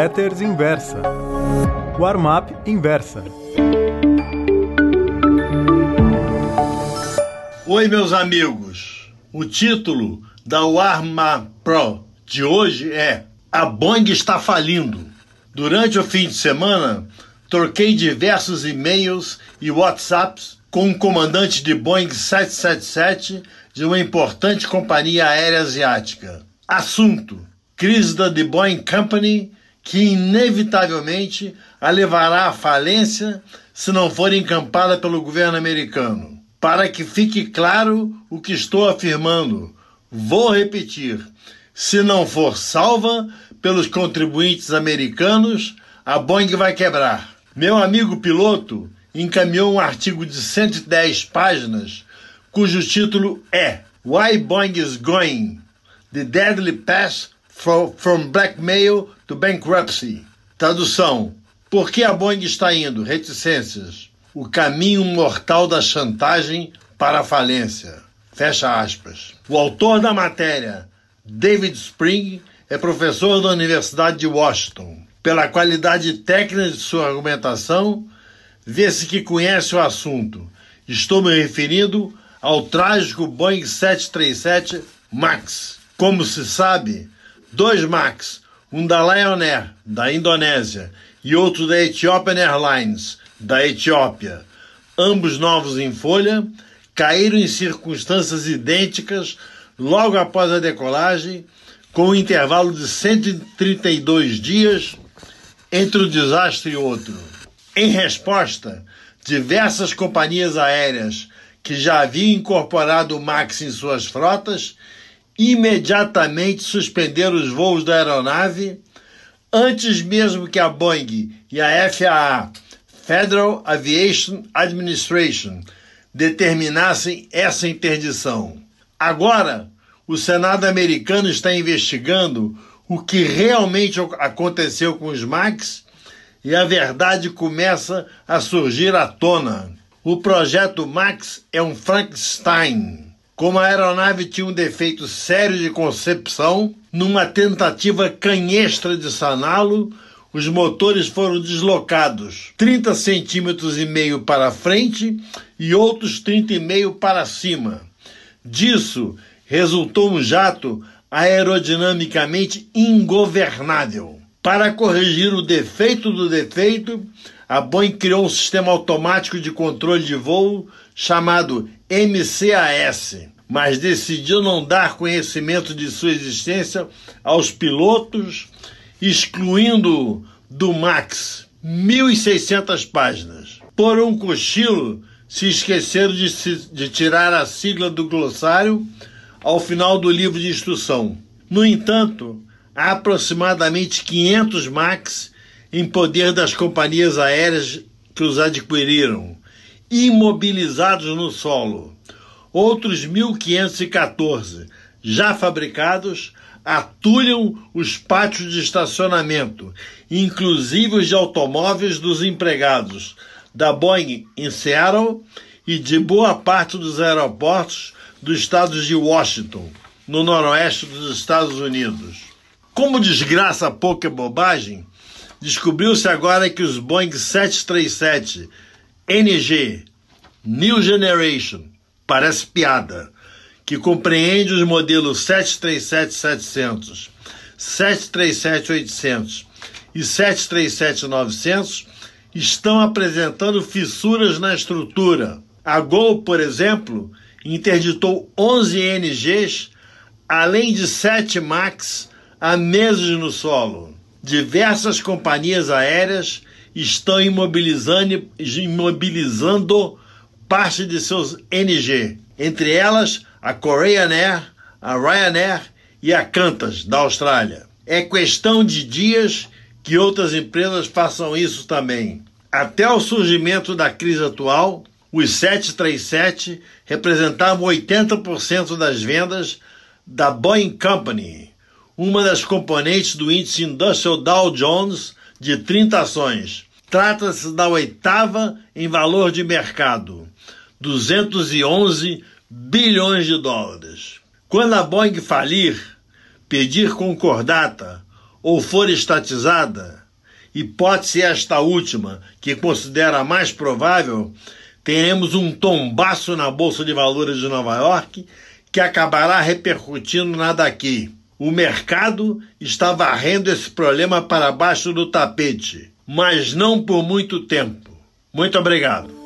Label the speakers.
Speaker 1: Letters Inversa. Warm-up Inversa.
Speaker 2: Oi, meus amigos. O título da Warm-up Pro de hoje é A Boeing está falindo. Durante o fim de semana, troquei diversos e-mails e WhatsApps com um comandante de Boeing 777 de uma importante companhia aérea asiática. Assunto: crise da The Boeing Company que inevitavelmente a levará à falência se não for encampada pelo governo americano. Para que fique claro o que estou afirmando, vou repetir: se não for salva pelos contribuintes americanos, a Boeing vai quebrar. Meu amigo piloto encaminhou um artigo de 110 páginas cujo título é Why Boeing is Going: The Deadly Path from Blackmail to Bankruptcy. Tradução: Por que a Boeing está indo? Reticências. O caminho mortal da chantagem para a falência. Fecha aspas. O autor da matéria, David Spring, é professor da Universidade de Washington. Pela qualidade técnica de sua argumentação, vê-se que conhece o assunto. Estou me referindo ao trágico Boeing 737 MAX. Como se sabe, dois MAX, um da Lion Air, da Indonésia, e outro da Ethiopian Airlines, da Etiópia, ambos novos em folha, caíram em circunstâncias idênticas logo após a decolagem, com um intervalo de 132 dias entre um desastre e outro. Em resposta, diversas companhias aéreas que já haviam incorporado o MAX em suas frotas imediatamente suspenderam os voos da aeronave antes mesmo que a Boeing e a FAA, Federal Aviation Administration, determinassem essa interdição. Agora, o Senado americano está investigando o que realmente aconteceu com os MAX e a verdade começa a surgir à tona. O projeto Max é um Frankenstein. Como a aeronave tinha um defeito sério de concepção, numa tentativa canhestra de saná-lo, os motores foram deslocados 30 centímetros e meio para frente e outros 30,5 para cima. Disso resultou um jato aerodinamicamente ingovernável. Para corrigir o defeito do defeito, a Boeing criou um sistema automático de controle de voo chamado MCAS, mas decidiu não dar conhecimento de sua existência aos pilotos, excluindo do MAX 1.600 páginas. Por um cochilo, se esqueceram de, de tirar a sigla do glossário ao final do livro de instrução. No entanto, há aproximadamente 500 MAX em poder das companhias aéreas que os adquiriram, imobilizados no solo. Outros 1.514, já fabricados, atulham os pátios de estacionamento, inclusive os de automóveis dos empregados da Boeing em Seattle e de boa parte dos aeroportos do estado de Washington, no noroeste dos Estados Unidos. Como desgraça pouca bobagem, Descobriu-se agora que os Boeing 737 NG New Generation, parece piada, que compreende os modelos 737-700, 737-800 e 737-900, estão apresentando fissuras na estrutura. A Gol, por exemplo, interditou 11 NGs, além de 7 MAX há meses no solo. Diversas companhias aéreas estão imobilizando, imobilizando parte de seus NG, entre elas a Korean Air, a Ryanair e a Qantas, da Austrália. É questão de dias que outras empresas façam isso também. Até o surgimento da crise atual, os 737 representavam 80% das vendas da Boeing Company, uma das componentes do índice Industrial Dow Jones de 30 ações. Trata-se da oitava em valor de mercado, 211 bilhões de dólares. Quando a Boeing falir, pedir concordata ou for estatizada, hipótese esta última, que considera mais provável, teremos um tombaço na Bolsa de Valores de Nova York que acabará repercutindo na daqui. O mercado está varrendo esse problema para baixo do tapete, mas não por muito tempo. Muito obrigado.